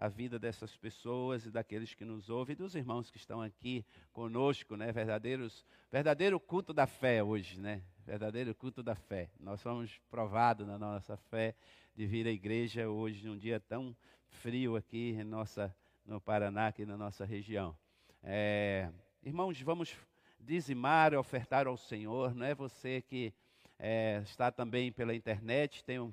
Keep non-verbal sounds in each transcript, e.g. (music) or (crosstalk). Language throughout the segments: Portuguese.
a vida dessas pessoas e daqueles que nos ouvem, e dos irmãos que estão aqui conosco, né? Verdadeiros, verdadeiro culto da fé hoje, né? Verdadeiro culto da fé. Nós fomos provados na nossa fé de vir à igreja hoje, num dia tão frio aqui em nossa, no Paraná, aqui na nossa região. É, irmãos, vamos dizimar, ofertar ao Senhor. Não é você que é, está também pela internet, tem um,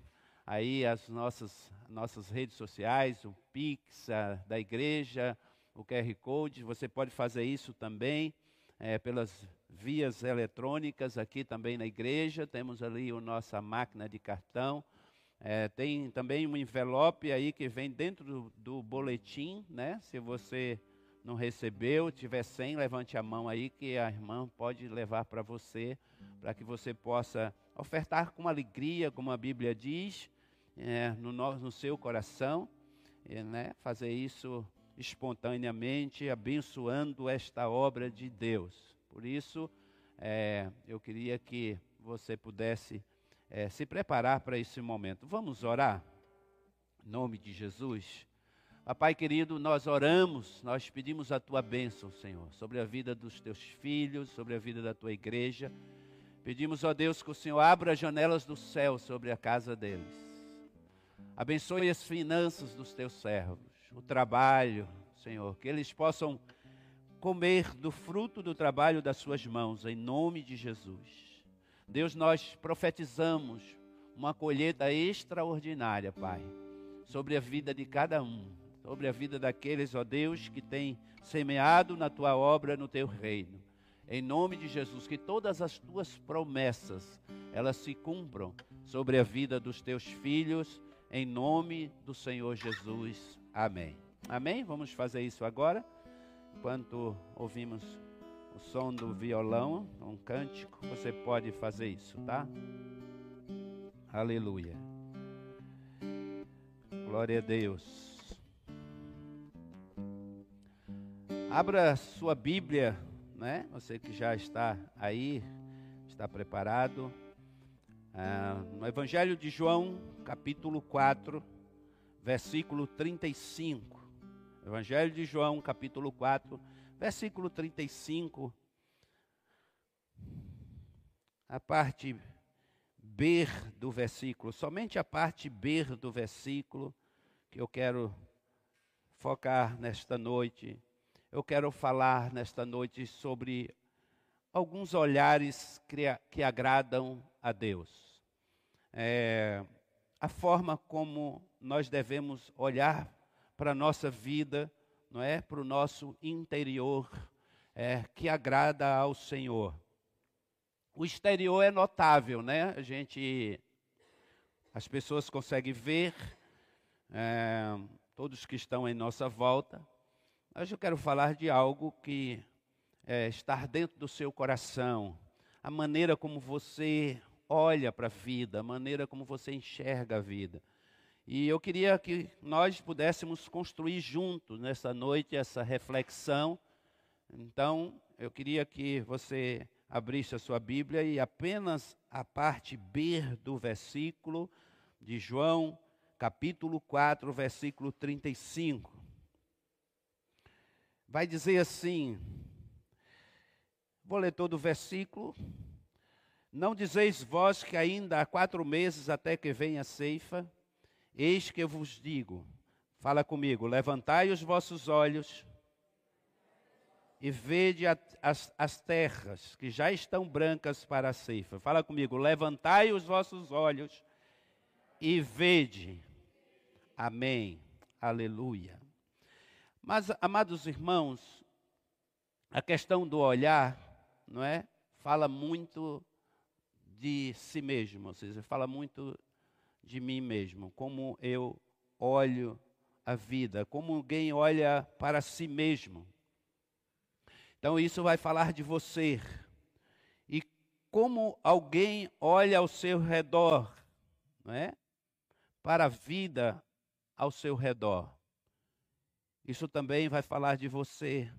aí as nossas, nossas redes sociais, o Pix a, da igreja, o QR Code. Você pode fazer isso também é, pelas vias eletrônicas aqui também na igreja. Temos ali a nossa máquina de cartão. É, tem também um envelope aí que vem dentro do, do boletim, né? Se você não recebeu, tiver sem, levante a mão aí que a irmã pode levar para você, para que você possa ofertar com alegria, como a Bíblia diz, é, no, no, seu coração, é, né? fazer isso espontaneamente, abençoando esta obra de Deus. Por isso, é, eu queria que você pudesse é, se preparar para esse momento. Vamos orar? Em nome de Jesus. Papai querido, nós oramos, nós pedimos a tua bênção, Senhor, sobre a vida dos teus filhos, sobre a vida da tua igreja. Pedimos, ó Deus, que o Senhor abra as janelas do céu sobre a casa deles. Abençoe as finanças dos teus servos, o trabalho, Senhor, que eles possam comer do fruto do trabalho das suas mãos, em nome de Jesus. Deus, nós profetizamos uma colheita extraordinária, Pai, sobre a vida de cada um sobre a vida daqueles, ó Deus, que têm semeado na tua obra, no teu reino. Em nome de Jesus, que todas as tuas promessas, elas se cumpram sobre a vida dos teus filhos, em nome do Senhor Jesus. Amém. Amém? Vamos fazer isso agora, enquanto ouvimos o som do violão, um cântico, você pode fazer isso, tá? Aleluia. Glória a Deus. Abra sua Bíblia, né? Você que já está aí, está preparado. Ah, no Evangelho de João, capítulo 4, versículo 35. Evangelho de João, capítulo 4, versículo 35. A parte B do versículo, somente a parte B do versículo que eu quero focar nesta noite eu quero falar nesta noite sobre alguns olhares que, que agradam a Deus. É, a forma como nós devemos olhar para a nossa vida, não é? Para o nosso interior, é, que agrada ao Senhor. O exterior é notável, né? A gente, as pessoas conseguem ver, é, todos que estão em nossa volta, Hoje eu quero falar de algo que é, está dentro do seu coração, a maneira como você olha para a vida, a maneira como você enxerga a vida. E eu queria que nós pudéssemos construir juntos nessa noite essa reflexão. Então, eu queria que você abrisse a sua Bíblia e apenas a parte B do versículo de João, capítulo 4, versículo 35 vai dizer assim: vou ler todo o versículo. Não dizeis vós que ainda há quatro meses até que venha a ceifa? Eis que eu vos digo: fala comigo, levantai os vossos olhos e vede as, as terras que já estão brancas para a ceifa. Fala comigo, levantai os vossos olhos e vede. Amém. Aleluia. Mas, amados irmãos, a questão do olhar, não é? Fala muito de si mesmo, ou seja, fala muito de mim mesmo, como eu olho a vida, como alguém olha para si mesmo. Então isso vai falar de você e como alguém olha ao seu redor, não é? Para a vida ao seu redor. Isso também vai falar de você.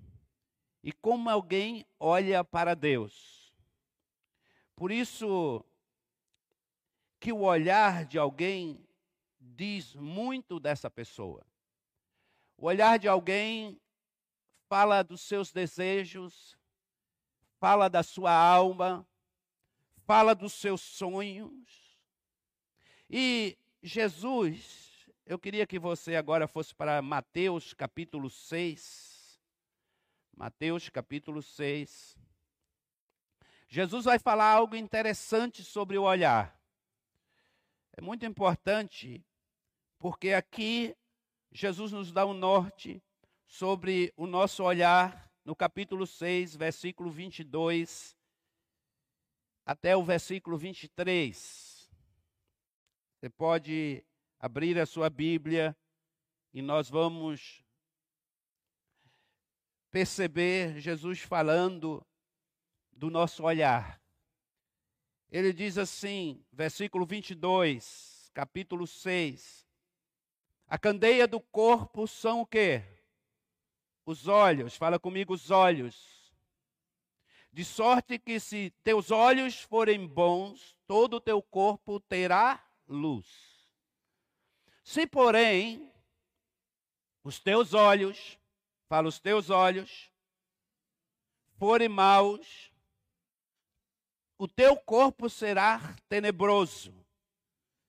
E como alguém olha para Deus. Por isso que o olhar de alguém diz muito dessa pessoa. O olhar de alguém fala dos seus desejos, fala da sua alma, fala dos seus sonhos. E Jesus, eu queria que você agora fosse para Mateus capítulo 6. Mateus capítulo 6. Jesus vai falar algo interessante sobre o olhar. É muito importante, porque aqui Jesus nos dá um norte sobre o nosso olhar no capítulo 6, versículo 22 até o versículo 23. Você pode abrir a sua Bíblia e nós vamos perceber Jesus falando do nosso olhar. Ele diz assim, versículo 22, capítulo 6. A candeia do corpo são o quê? Os olhos. Fala comigo, os olhos. De sorte que se teus olhos forem bons, todo o teu corpo terá luz. Se, porém, os teus olhos, fala os teus olhos, forem maus, o teu corpo será tenebroso.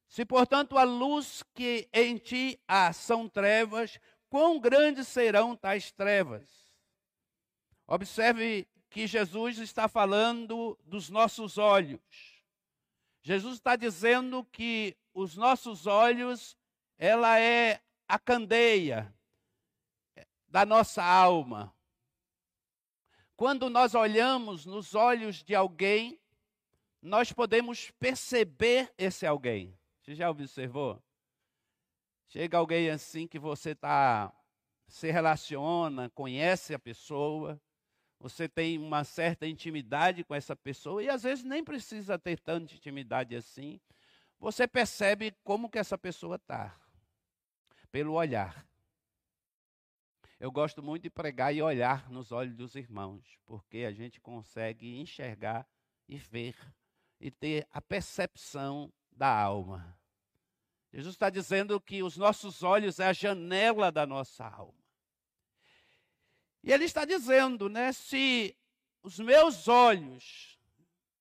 Se, portanto, a luz que em ti há são trevas, quão grandes serão tais trevas? Observe que Jesus está falando dos nossos olhos. Jesus está dizendo que os nossos olhos, ela é a candeia da nossa alma. Quando nós olhamos nos olhos de alguém, nós podemos perceber esse alguém. Você já observou? Chega alguém assim que você tá se relaciona, conhece a pessoa, você tem uma certa intimidade com essa pessoa e às vezes nem precisa ter tanta intimidade assim. Você percebe como que essa pessoa está pelo olhar. Eu gosto muito de pregar e olhar nos olhos dos irmãos, porque a gente consegue enxergar e ver e ter a percepção da alma. Jesus está dizendo que os nossos olhos é a janela da nossa alma. E ele está dizendo, né? Se os meus olhos,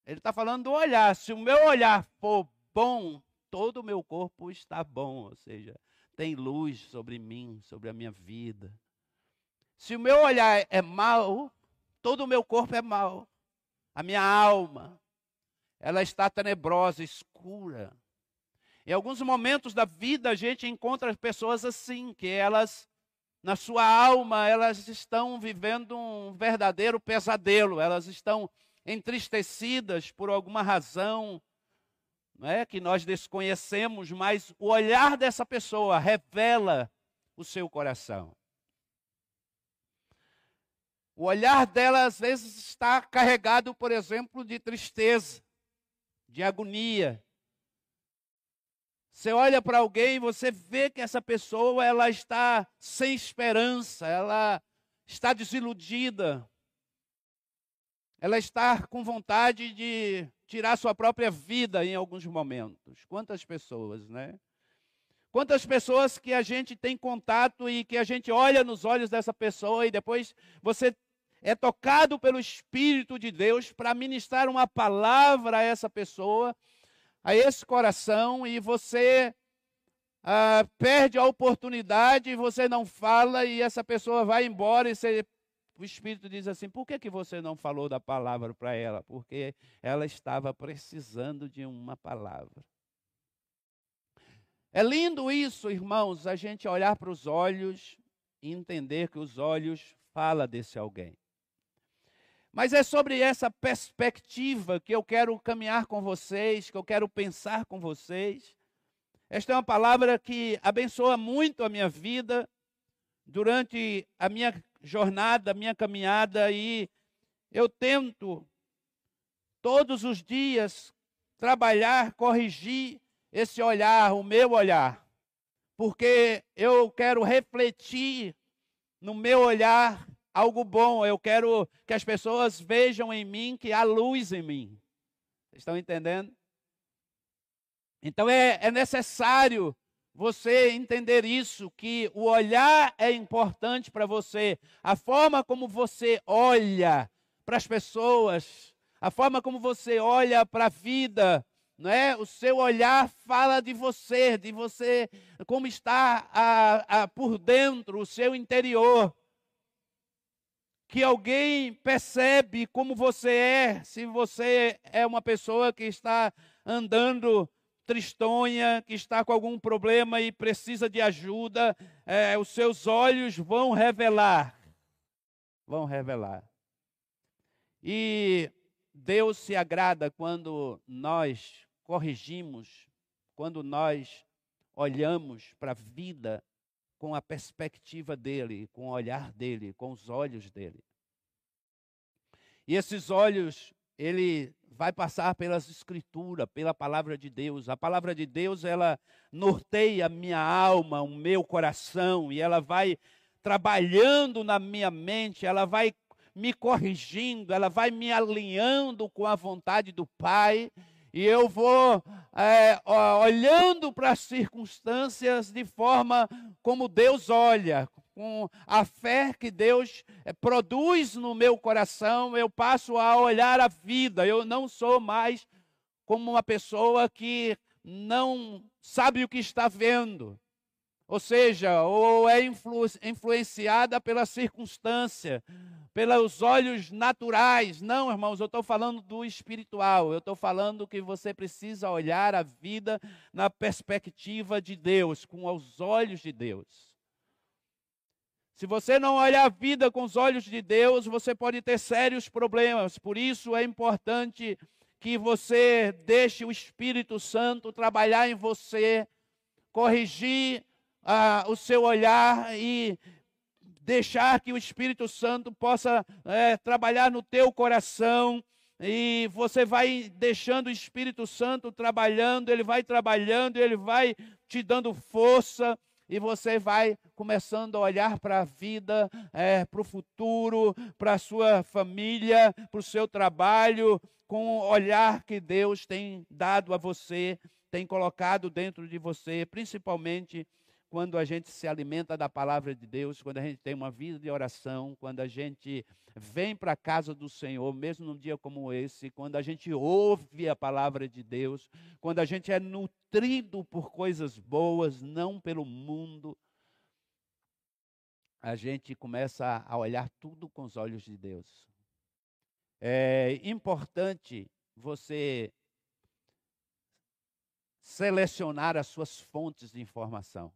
ele está falando do olhar, se o meu olhar for bom, todo o meu corpo está bom, ou seja, tem luz sobre mim, sobre a minha vida. Se o meu olhar é mau, todo o meu corpo é mau. A minha alma, ela está tenebrosa, escura. Em alguns momentos da vida a gente encontra pessoas assim, que elas, na sua alma, elas estão vivendo um verdadeiro pesadelo, elas estão entristecidas por alguma razão, não é, que nós desconhecemos, mas o olhar dessa pessoa revela o seu coração. O olhar dela às vezes está carregado, por exemplo, de tristeza de agonia. Você olha para alguém e você vê que essa pessoa ela está sem esperança, ela está desiludida. Ela está com vontade de tirar sua própria vida em alguns momentos. Quantas pessoas, né? Quantas pessoas que a gente tem contato e que a gente olha nos olhos dessa pessoa e depois você é tocado pelo Espírito de Deus para ministrar uma palavra a essa pessoa, a esse coração, e você ah, perde a oportunidade, você não fala, e essa pessoa vai embora, e você, o Espírito diz assim: por que, que você não falou da palavra para ela? Porque ela estava precisando de uma palavra. É lindo isso, irmãos, a gente olhar para os olhos e entender que os olhos falam desse alguém. Mas é sobre essa perspectiva que eu quero caminhar com vocês, que eu quero pensar com vocês. Esta é uma palavra que abençoa muito a minha vida durante a minha jornada, a minha caminhada e eu tento todos os dias trabalhar, corrigir esse olhar, o meu olhar, porque eu quero refletir no meu olhar algo bom, eu quero que as pessoas vejam em mim que há luz em mim. Estão entendendo? Então é, é necessário você entender isso, que o olhar é importante para você, a forma como você olha para as pessoas, a forma como você olha para a vida, não é? O seu olhar fala de você, de você, como está a, a, por dentro, o seu interior. Que alguém percebe como você é, se você é uma pessoa que está andando tristonha, que está com algum problema e precisa de ajuda, é, os seus olhos vão revelar. Vão revelar. E Deus se agrada quando nós corrigimos, quando nós olhamos para a vida com a perspectiva dele, com o olhar dele, com os olhos dele. E esses olhos, ele vai passar pelas escrituras, pela palavra de Deus. A palavra de Deus, ela norteia a minha alma, o meu coração, e ela vai trabalhando na minha mente, ela vai me corrigindo, ela vai me alinhando com a vontade do Pai, e eu vou é, olhando para as circunstâncias de forma como Deus olha, com a fé que Deus eh, produz no meu coração, eu passo a olhar a vida. Eu não sou mais como uma pessoa que não sabe o que está vendo. Ou seja, ou é influ influenciada pela circunstância, pelos olhos naturais. Não, irmãos, eu estou falando do espiritual. Eu estou falando que você precisa olhar a vida na perspectiva de Deus, com os olhos de Deus. Se você não olhar a vida com os olhos de Deus, você pode ter sérios problemas. Por isso é importante que você deixe o Espírito Santo trabalhar em você, corrigir ah, o seu olhar e deixar que o Espírito Santo possa é, trabalhar no teu coração. E você vai deixando o Espírito Santo trabalhando, ele vai trabalhando, ele vai te dando força, e você vai começando a olhar para a vida, é, para o futuro, para a sua família, para o seu trabalho, com o olhar que Deus tem dado a você, tem colocado dentro de você, principalmente quando a gente se alimenta da palavra de Deus, quando a gente tem uma vida de oração, quando a gente vem para a casa do Senhor, mesmo num dia como esse, quando a gente ouve a palavra de Deus, quando a gente é nutrido por coisas boas, não pelo mundo, a gente começa a olhar tudo com os olhos de Deus. É importante você selecionar as suas fontes de informação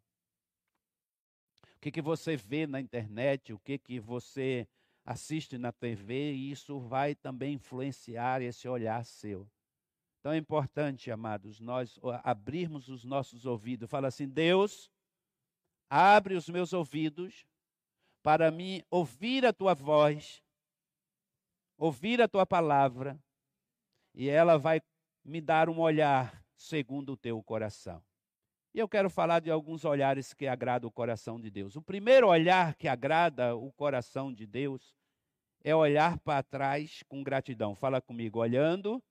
que, que você vê na internet, o que, que você assiste na TV, e isso vai também influenciar esse olhar seu. Então é importante, amados, nós abrirmos os nossos ouvidos. Fala assim: Deus, abre os meus ouvidos para mim ouvir a tua voz, ouvir a tua palavra, e ela vai me dar um olhar segundo o teu coração. E eu quero falar de alguns olhares que agradam o coração de Deus. O primeiro olhar que agrada o coração de Deus é olhar para trás com gratidão. Fala comigo, olhando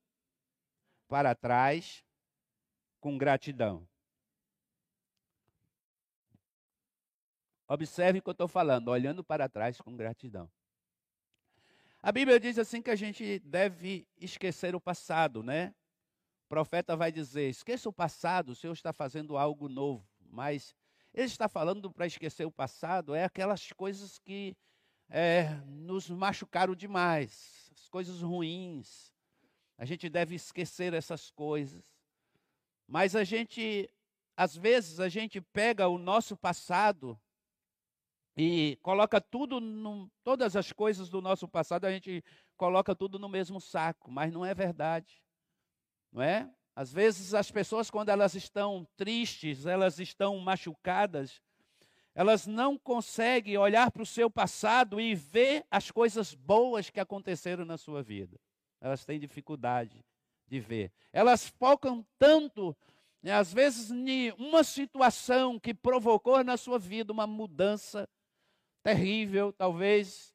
para trás com gratidão. Observe o que eu estou falando, olhando para trás com gratidão. A Bíblia diz assim que a gente deve esquecer o passado, né? Profeta vai dizer: esqueça o passado, o Senhor está fazendo algo novo. Mas ele está falando para esquecer o passado, é aquelas coisas que é, nos machucaram demais, as coisas ruins. A gente deve esquecer essas coisas. Mas a gente, às vezes, a gente pega o nosso passado e coloca tudo, todas as coisas do nosso passado, a gente coloca tudo no mesmo saco, mas não é verdade não é? Às vezes as pessoas, quando elas estão tristes, elas estão machucadas, elas não conseguem olhar para o seu passado e ver as coisas boas que aconteceram na sua vida. Elas têm dificuldade de ver. Elas focam tanto, né, às vezes, em uma situação que provocou na sua vida uma mudança terrível, talvez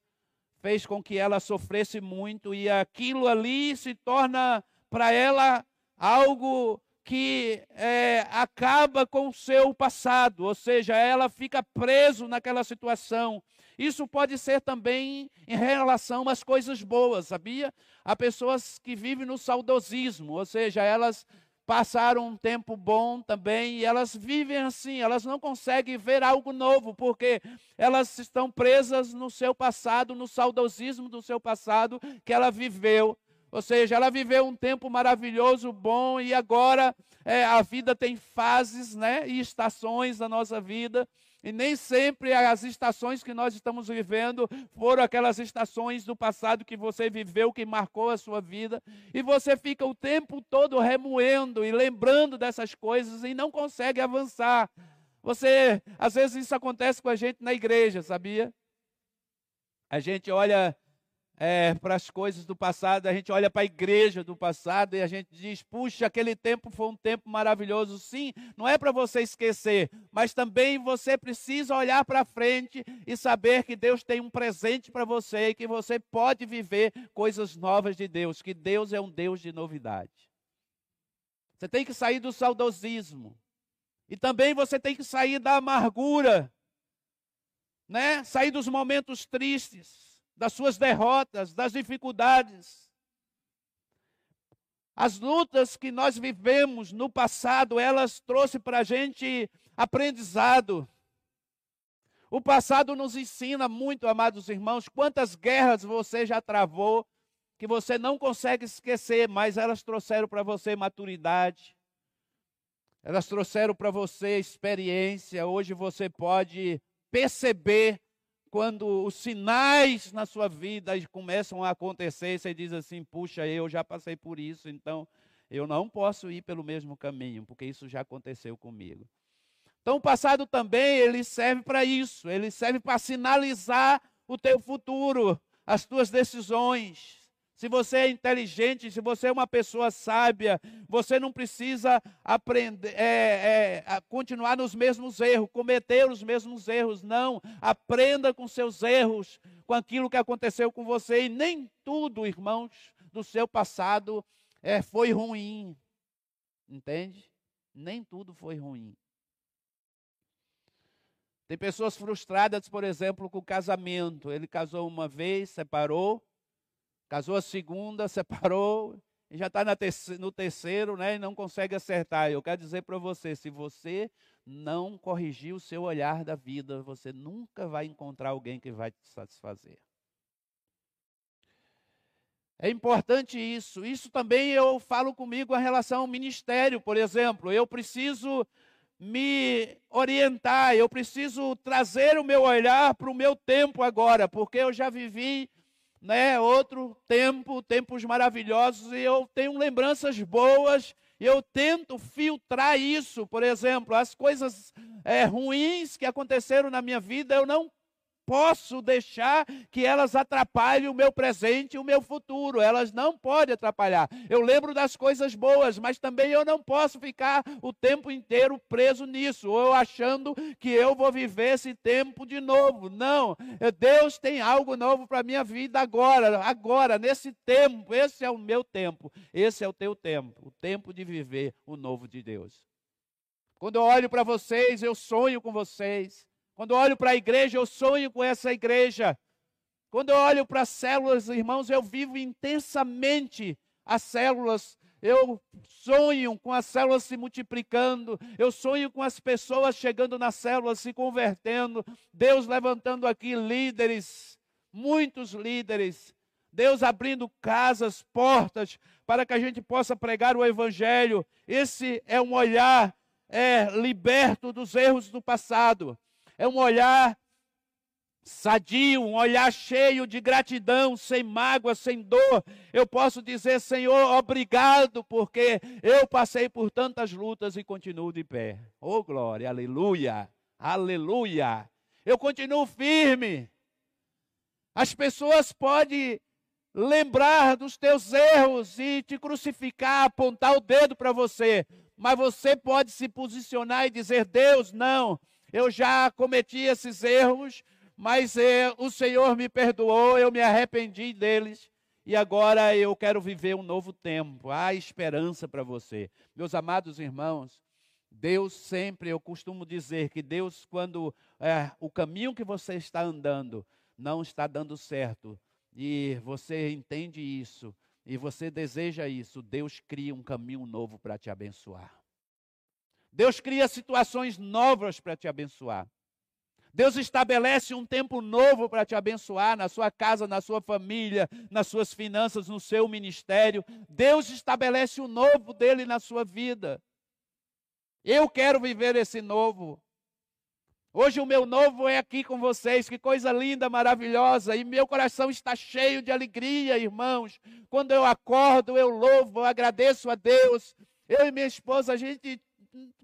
fez com que ela sofresse muito e aquilo ali se torna para ela algo que é, acaba com o seu passado, ou seja, ela fica preso naquela situação. Isso pode ser também em relação às coisas boas, sabia? Há pessoas que vivem no saudosismo, ou seja, elas passaram um tempo bom também e elas vivem assim, elas não conseguem ver algo novo, porque elas estão presas no seu passado, no saudosismo do seu passado que ela viveu. Ou seja, ela viveu um tempo maravilhoso, bom, e agora é, a vida tem fases né, e estações da nossa vida. E nem sempre as estações que nós estamos vivendo foram aquelas estações do passado que você viveu, que marcou a sua vida. E você fica o tempo todo remoendo e lembrando dessas coisas e não consegue avançar. Você, às vezes isso acontece com a gente na igreja, sabia? A gente olha é, para as coisas do passado, a gente olha para a igreja do passado e a gente diz: puxa, aquele tempo foi um tempo maravilhoso. Sim, não é para você esquecer, mas também você precisa olhar para frente e saber que Deus tem um presente para você e que você pode viver coisas novas de Deus, que Deus é um Deus de novidade. Você tem que sair do saudosismo. E também você tem que sair da amargura, né? Sair dos momentos tristes das suas derrotas, das dificuldades. As lutas que nós vivemos no passado, elas trouxeram para a gente aprendizado. O passado nos ensina muito, amados irmãos, quantas guerras você já travou, que você não consegue esquecer, mas elas trouxeram para você maturidade, elas trouxeram para você experiência. Hoje você pode perceber quando os sinais na sua vida começam a acontecer, você diz assim: puxa, eu já passei por isso, então eu não posso ir pelo mesmo caminho, porque isso já aconteceu comigo. Então, o passado também ele serve para isso, ele serve para sinalizar o teu futuro, as tuas decisões se você é inteligente, se você é uma pessoa sábia, você não precisa aprender, é, é, continuar nos mesmos erros, cometer os mesmos erros. Não, aprenda com seus erros, com aquilo que aconteceu com você. E nem tudo, irmãos, do seu passado é, foi ruim. Entende? Nem tudo foi ruim. Tem pessoas frustradas, por exemplo, com o casamento. Ele casou uma vez, separou Casou a segunda, (laughs) separou, e já está no terceiro, né? E não consegue acertar. Eu quero dizer para você: se você não corrigir o seu olhar da vida, você nunca vai encontrar alguém que vai te satisfazer. É importante isso. Isso também eu falo comigo em relação ao ministério, por exemplo. Eu preciso me orientar, eu preciso trazer o meu olhar para o meu tempo agora, porque eu já vivi né, outro tempo, tempos maravilhosos, e eu tenho lembranças boas, eu tento filtrar isso, por exemplo, as coisas é, ruins que aconteceram na minha vida, eu não posso deixar que elas atrapalhem o meu presente e o meu futuro. Elas não podem atrapalhar. Eu lembro das coisas boas, mas também eu não posso ficar o tempo inteiro preso nisso, ou achando que eu vou viver esse tempo de novo. Não. Deus tem algo novo para a minha vida agora, agora, nesse tempo. Esse é o meu tempo. Esse é o teu tempo. O tempo de viver o novo de Deus. Quando eu olho para vocês, eu sonho com vocês. Quando eu olho para a igreja, eu sonho com essa igreja. Quando eu olho para as células, irmãos, eu vivo intensamente as células. Eu sonho com as células se multiplicando. Eu sonho com as pessoas chegando nas células, se convertendo. Deus levantando aqui líderes, muitos líderes. Deus abrindo casas, portas, para que a gente possa pregar o Evangelho. Esse é um olhar é, liberto dos erros do passado é um olhar sadio, um olhar cheio de gratidão, sem mágoa, sem dor. Eu posso dizer, Senhor, obrigado, porque eu passei por tantas lutas e continuo de pé. Oh, glória, aleluia, aleluia. Eu continuo firme. As pessoas podem lembrar dos teus erros e te crucificar, apontar o dedo para você, mas você pode se posicionar e dizer: Deus, não eu já cometi esses erros, mas é, o Senhor me perdoou, eu me arrependi deles e agora eu quero viver um novo tempo. Há esperança para você. Meus amados irmãos, Deus sempre, eu costumo dizer que Deus, quando é, o caminho que você está andando não está dando certo, e você entende isso, e você deseja isso, Deus cria um caminho novo para te abençoar. Deus cria situações novas para te abençoar. Deus estabelece um tempo novo para te abençoar na sua casa, na sua família, nas suas finanças, no seu ministério. Deus estabelece o novo dele na sua vida. Eu quero viver esse novo. Hoje o meu novo é aqui com vocês, que coisa linda, maravilhosa, e meu coração está cheio de alegria, irmãos. Quando eu acordo, eu louvo, eu agradeço a Deus. Eu e minha esposa, a gente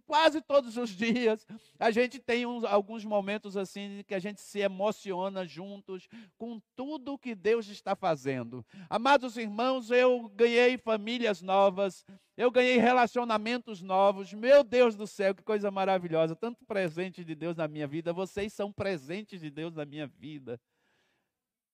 quase todos os dias, a gente tem uns, alguns momentos assim que a gente se emociona juntos com tudo que Deus está fazendo. Amados irmãos, eu ganhei famílias novas, eu ganhei relacionamentos novos. Meu Deus do céu, que coisa maravilhosa! Tanto presente de Deus na minha vida, vocês são presentes de Deus na minha vida.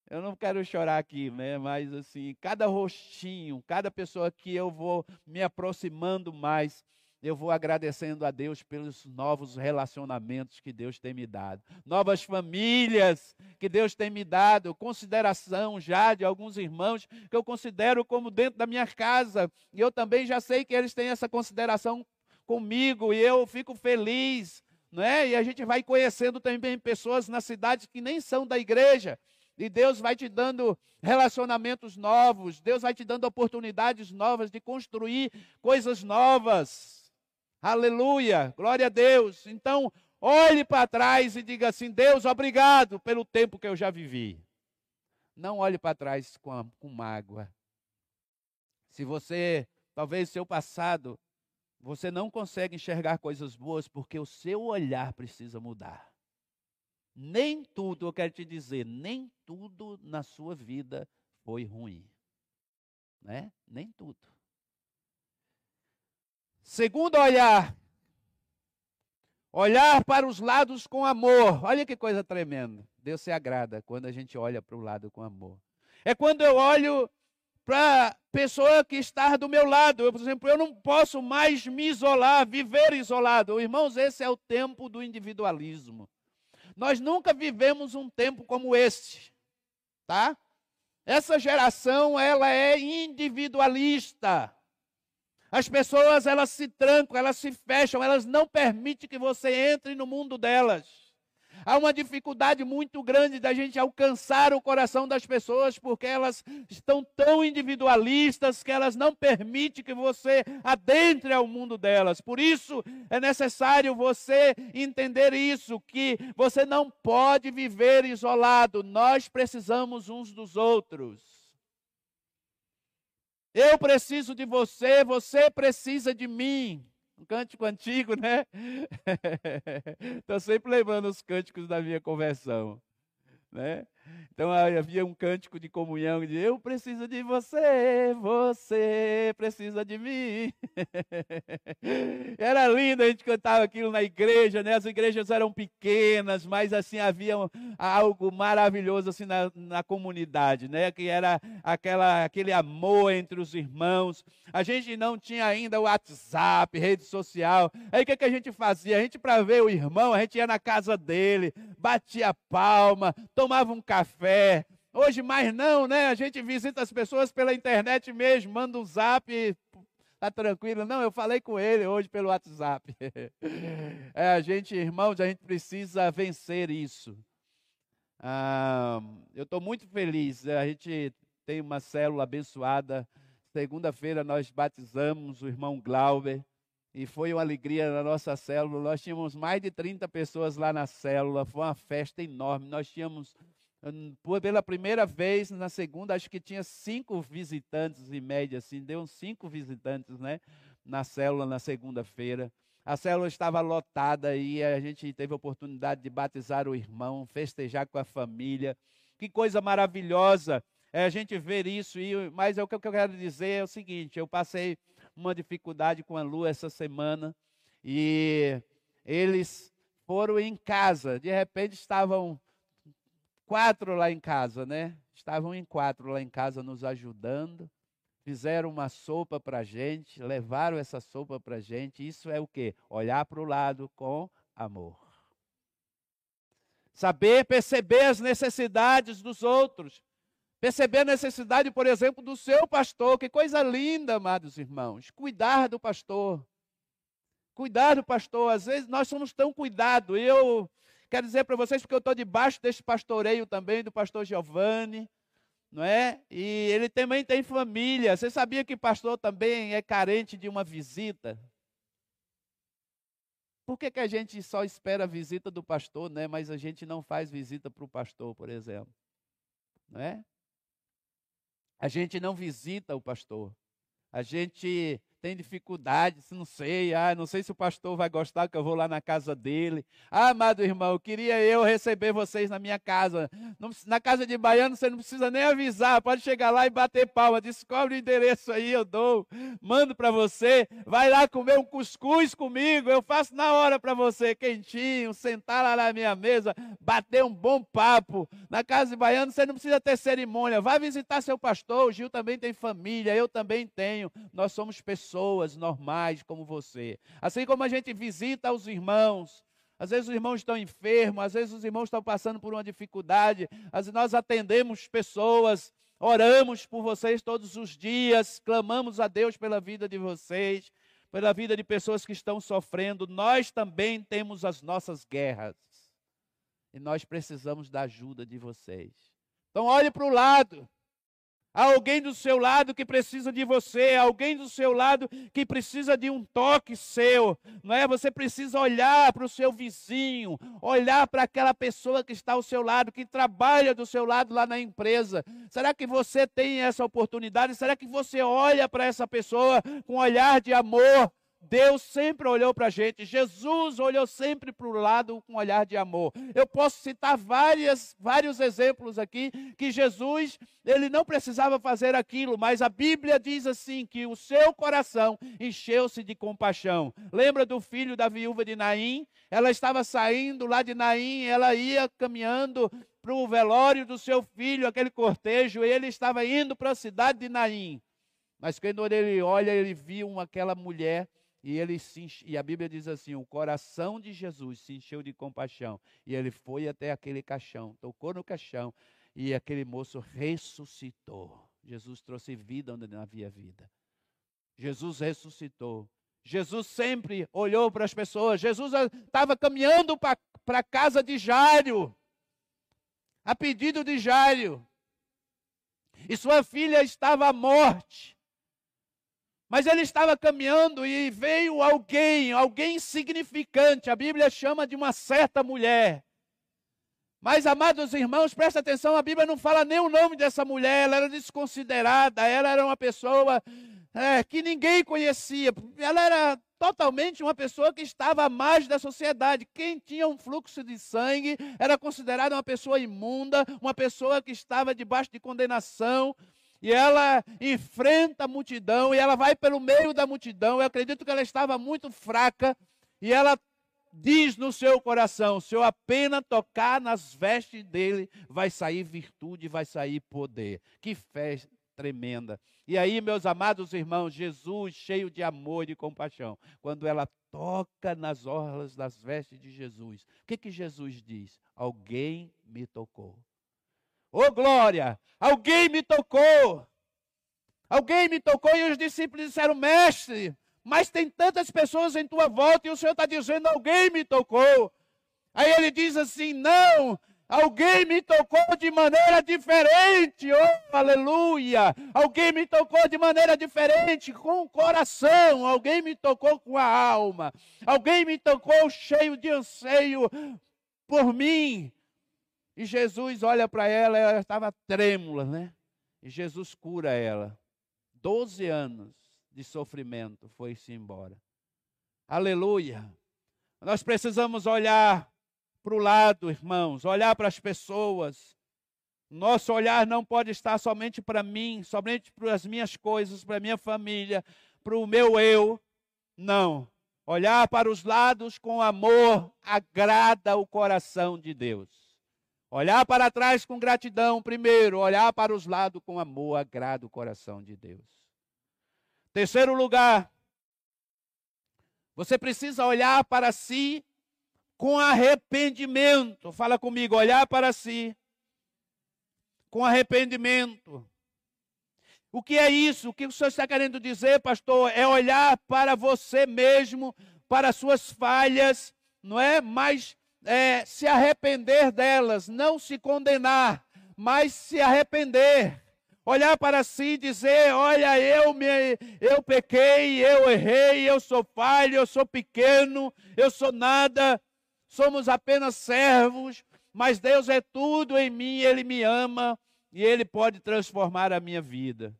Eu não quero chorar aqui, né? Mas assim, cada rostinho, cada pessoa que eu vou me aproximando mais, eu vou agradecendo a Deus pelos novos relacionamentos que Deus tem me dado, novas famílias que Deus tem me dado, consideração já de alguns irmãos que eu considero como dentro da minha casa, e eu também já sei que eles têm essa consideração comigo, e eu fico feliz, não é? E a gente vai conhecendo também pessoas na cidade que nem são da igreja, e Deus vai te dando relacionamentos novos, Deus vai te dando oportunidades novas de construir coisas novas. Aleluia, glória a Deus. Então, olhe para trás e diga assim: Deus, obrigado pelo tempo que eu já vivi. Não olhe para trás com, a, com mágoa. Se você, talvez seu passado, você não consegue enxergar coisas boas porque o seu olhar precisa mudar. Nem tudo, eu quero te dizer, nem tudo na sua vida foi ruim. Né? Nem tudo. Segundo olhar, olhar para os lados com amor. Olha que coisa tremenda. Deus se agrada quando a gente olha para o lado com amor. É quando eu olho para a pessoa que está do meu lado. Eu, por exemplo, eu não posso mais me isolar, viver isolado. Irmãos, esse é o tempo do individualismo. Nós nunca vivemos um tempo como este, tá? Essa geração, ela é individualista. As pessoas, elas se trancam, elas se fecham, elas não permitem que você entre no mundo delas. Há uma dificuldade muito grande da gente alcançar o coração das pessoas, porque elas estão tão individualistas que elas não permitem que você adentre ao mundo delas. Por isso é necessário você entender isso, que você não pode viver isolado. Nós precisamos uns dos outros. Eu preciso de você, você precisa de mim. Um cântico antigo, né? (laughs) Estou sempre lembrando os cânticos da minha conversão. Né? Então havia um cântico de comunhão de eu preciso de você, você precisa de mim. (laughs) Era lindo, a gente cantava aquilo na igreja, né? As igrejas eram pequenas, mas assim havia algo maravilhoso assim na, na comunidade, né? Que era aquela, aquele amor entre os irmãos. A gente não tinha ainda o WhatsApp, rede social. Aí o que, que a gente fazia? A gente para ver o irmão, a gente ia na casa dele, batia palma, tomava um café fé. Hoje mais não, né? A gente visita as pessoas pela internet mesmo, manda um zap, tá tranquilo. Não, eu falei com ele hoje pelo WhatsApp. (laughs) É, a gente, irmãos, a gente precisa vencer isso. Ah, eu estou muito feliz. A gente tem uma célula abençoada. Segunda-feira nós batizamos o irmão Glauber. E foi uma alegria na nossa célula. Nós tínhamos mais de 30 pessoas lá na célula. Foi uma festa enorme. Nós tínhamos pela primeira vez, na segunda, acho que tinha cinco visitantes em média, assim, deu uns cinco visitantes, né? Na célula na segunda-feira. A célula estava lotada e a gente teve a oportunidade de batizar o irmão, festejar com a família. Que coisa maravilhosa é a gente ver isso. E, mas é o que eu quero dizer é o seguinte: eu passei uma dificuldade com a Lu essa semana e eles foram em casa. De repente estavam quatro lá em casa, né? Estavam em quatro lá em casa nos ajudando. Fizeram uma sopa para gente, levaram essa sopa para gente. Isso é o quê? Olhar para o lado com amor. Saber perceber as necessidades dos outros. Perceber a necessidade, por exemplo, do seu pastor. Que coisa linda, amados irmãos. Cuidar do pastor. Cuidar do pastor. Às vezes nós somos tão cuidados. Eu quero dizer para vocês, porque eu estou debaixo desse pastoreio também, do pastor Giovanni. Não é? E ele também tem família. Você sabia que pastor também é carente de uma visita? Por que, que a gente só espera a visita do pastor, né? mas a gente não faz visita para o pastor, por exemplo? Não é? A gente não visita o pastor. A gente tem dificuldades, não sei, ah, não sei se o pastor vai gostar que eu vou lá na casa dele. Ah, amado irmão, queria eu receber vocês na minha casa. Na casa de baiano você não precisa nem avisar, pode chegar lá e bater palma, descobre o endereço aí, eu dou, mando para você, vai lá comer um cuscuz comigo, eu faço na hora para você, quentinho, sentar lá na minha mesa, bater um bom papo. Na casa de baiano você não precisa ter cerimônia, vai visitar seu pastor, o Gil também tem família, eu também tenho, nós somos pessoas pessoas normais como você. Assim como a gente visita os irmãos, às vezes os irmãos estão enfermos, às vezes os irmãos estão passando por uma dificuldade, às vezes nós atendemos pessoas, oramos por vocês todos os dias, clamamos a Deus pela vida de vocês, pela vida de pessoas que estão sofrendo. Nós também temos as nossas guerras. E nós precisamos da ajuda de vocês. Então olhe para o lado. Há alguém do seu lado que precisa de você, alguém do seu lado que precisa de um toque seu, não é? Você precisa olhar para o seu vizinho, olhar para aquela pessoa que está ao seu lado, que trabalha do seu lado lá na empresa. Será que você tem essa oportunidade? Será que você olha para essa pessoa com um olhar de amor, Deus sempre olhou para a gente, Jesus olhou sempre para o lado com um olhar de amor. Eu posso citar várias, vários exemplos aqui que Jesus, ele não precisava fazer aquilo, mas a Bíblia diz assim que o seu coração encheu-se de compaixão. Lembra do filho da viúva de Naim? Ela estava saindo lá de Naim, ela ia caminhando para o velório do seu filho, aquele cortejo, e ele estava indo para a cidade de Naim. Mas quando ele olha, ele viu aquela mulher e, ele se, e a Bíblia diz assim: o coração de Jesus se encheu de compaixão. E ele foi até aquele caixão, tocou no caixão, e aquele moço ressuscitou. Jesus trouxe vida onde não havia vida. Jesus ressuscitou. Jesus sempre olhou para as pessoas. Jesus estava caminhando para a casa de Jário, a pedido de Jário. E sua filha estava à morte. Mas ele estava caminhando e veio alguém, alguém significante. A Bíblia chama de uma certa mulher. Mas, amados irmãos, presta atenção, a Bíblia não fala nem o nome dessa mulher, ela era desconsiderada, ela era uma pessoa é, que ninguém conhecia, ela era totalmente uma pessoa que estava à margem da sociedade. Quem tinha um fluxo de sangue era considerada uma pessoa imunda, uma pessoa que estava debaixo de condenação e ela enfrenta a multidão, e ela vai pelo meio da multidão. Eu acredito que ela estava muito fraca, e ela diz no seu coração: se eu apenas tocar nas vestes dele, vai sair virtude, vai sair poder. Que fé tremenda. E aí, meus amados irmãos, Jesus, cheio de amor e de compaixão, quando ela toca nas orlas das vestes de Jesus, o que, que Jesus diz? Alguém me tocou. Ô oh, glória! Alguém me tocou! Alguém me tocou e os discípulos disseram, mestre, mas tem tantas pessoas em tua volta e o Senhor está dizendo, alguém me tocou. Aí ele diz assim: não, alguém me tocou de maneira diferente, oh aleluia! Alguém me tocou de maneira diferente, com o coração, alguém me tocou com a alma, alguém me tocou cheio de anseio por mim, e Jesus olha para ela, ela estava trêmula, né? E Jesus cura ela. Doze anos de sofrimento foi-se embora. Aleluia. Nós precisamos olhar para o lado, irmãos, olhar para as pessoas. Nosso olhar não pode estar somente para mim, somente para as minhas coisas, para a minha família, para o meu eu. Não. Olhar para os lados com amor agrada o coração de Deus. Olhar para trás com gratidão, primeiro. Olhar para os lados com amor, agrado o coração de Deus. Terceiro lugar, você precisa olhar para si com arrependimento. Fala comigo, olhar para si com arrependimento. O que é isso? O que o senhor está querendo dizer, pastor? É olhar para você mesmo, para suas falhas, não é? Mas é, se arrepender delas, não se condenar, mas se arrepender. Olhar para si e dizer: Olha, eu, me, eu pequei, eu errei, eu sou falho, eu sou pequeno, eu sou nada, somos apenas servos, mas Deus é tudo em mim, Ele me ama e Ele pode transformar a minha vida.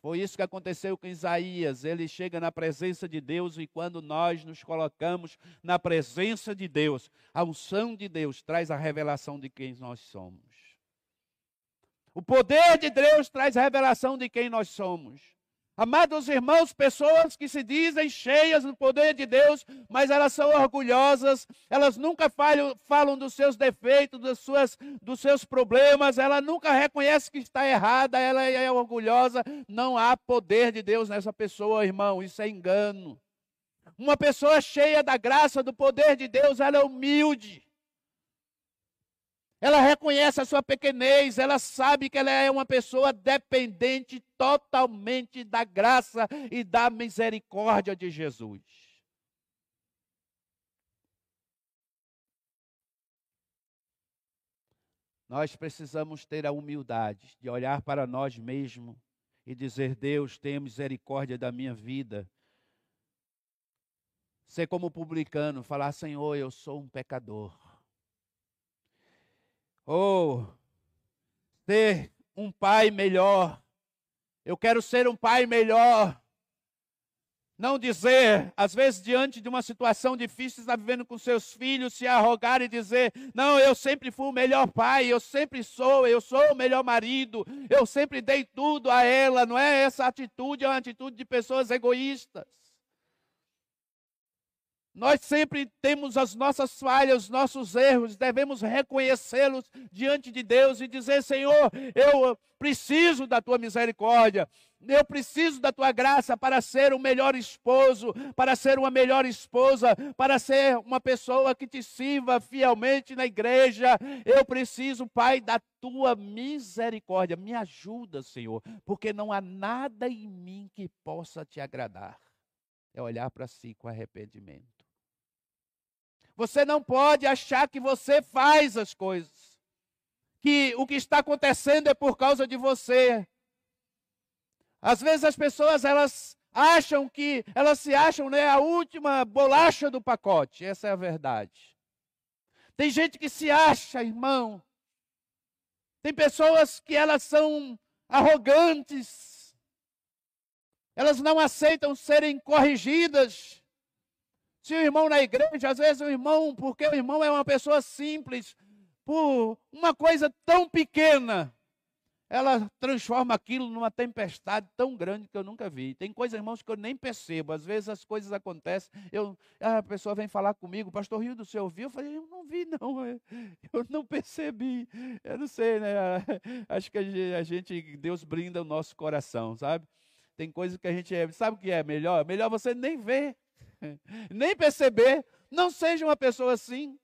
Foi isso que aconteceu com Isaías. Ele chega na presença de Deus e quando nós nos colocamos na presença de Deus, a unção de Deus traz a revelação de quem nós somos. O poder de Deus traz a revelação de quem nós somos. Amados irmãos, pessoas que se dizem cheias do poder de Deus, mas elas são orgulhosas, elas nunca falam, falam dos seus defeitos, das suas, dos seus problemas, ela nunca reconhece que está errada, ela é orgulhosa. Não há poder de Deus nessa pessoa, irmão, isso é engano. Uma pessoa cheia da graça, do poder de Deus, ela é humilde. Ela reconhece a sua pequenez, ela sabe que ela é uma pessoa dependente totalmente da graça e da misericórdia de Jesus. Nós precisamos ter a humildade de olhar para nós mesmos e dizer: Deus, tenha misericórdia da minha vida. Ser como publicano, falar: Senhor, eu sou um pecador ou ser um pai melhor. Eu quero ser um pai melhor. Não dizer, às vezes, diante de uma situação difícil, está vivendo com seus filhos, se arrogar e dizer: Não, eu sempre fui o melhor pai, eu sempre sou, eu sou o melhor marido, eu sempre dei tudo a ela. Não é essa atitude, é uma atitude de pessoas egoístas. Nós sempre temos as nossas falhas, os nossos erros, devemos reconhecê-los diante de Deus e dizer: Senhor, eu preciso da tua misericórdia, eu preciso da tua graça para ser o melhor esposo, para ser uma melhor esposa, para ser uma pessoa que te sirva fielmente na igreja. Eu preciso, Pai, da tua misericórdia. Me ajuda, Senhor, porque não há nada em mim que possa te agradar. É olhar para si com arrependimento. Você não pode achar que você faz as coisas. Que o que está acontecendo é por causa de você. Às vezes as pessoas elas acham que elas se acham né, a última bolacha do pacote. Essa é a verdade. Tem gente que se acha, irmão. Tem pessoas que elas são arrogantes. Elas não aceitam serem corrigidas. Se o irmão na igreja, às vezes o irmão, porque o irmão é uma pessoa simples, por uma coisa tão pequena, ela transforma aquilo numa tempestade tão grande que eu nunca vi. Tem coisas, irmãos, que eu nem percebo. Às vezes as coisas acontecem, eu, a pessoa vem falar comigo, pastor Rio do Céu ouviu? Eu falei, eu não vi, não, eu não percebi. Eu não sei, né? (laughs) Acho que a gente, Deus brinda o nosso coração, sabe? Tem coisas que a gente, sabe o que é melhor? Melhor você nem ver. Nem perceber. Não seja uma pessoa assim.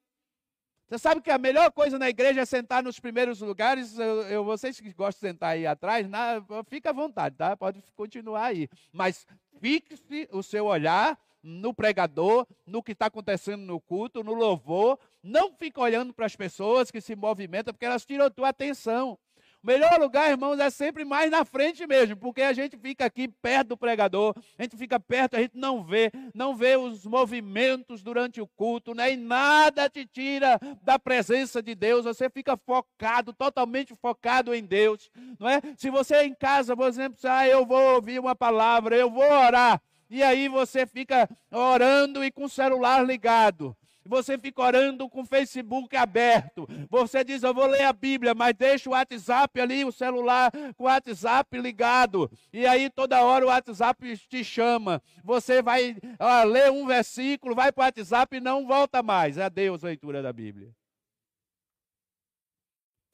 Você sabe que a melhor coisa na igreja é sentar nos primeiros lugares. Eu, eu vocês que gostam de sentar aí atrás, na, fica à vontade, tá? Pode continuar aí. Mas fixe o seu olhar no pregador, no que está acontecendo no culto, no louvor. Não fique olhando para as pessoas que se movimentam, porque elas tiram a tua atenção. O melhor lugar, irmãos, é sempre mais na frente mesmo, porque a gente fica aqui perto do pregador, a gente fica perto, a gente não vê, não vê os movimentos durante o culto, né? e nada te tira da presença de Deus, você fica focado, totalmente focado em Deus, não é? Se você é em casa, por exemplo, ah, eu vou ouvir uma palavra, eu vou orar, e aí você fica orando e com o celular ligado você fica orando com o Facebook aberto. Você diz, eu vou ler a Bíblia, mas deixa o WhatsApp ali, o celular com o WhatsApp ligado. E aí toda hora o WhatsApp te chama. Você vai ó, ler um versículo, vai para o WhatsApp e não volta mais. Adeus, leitura da Bíblia.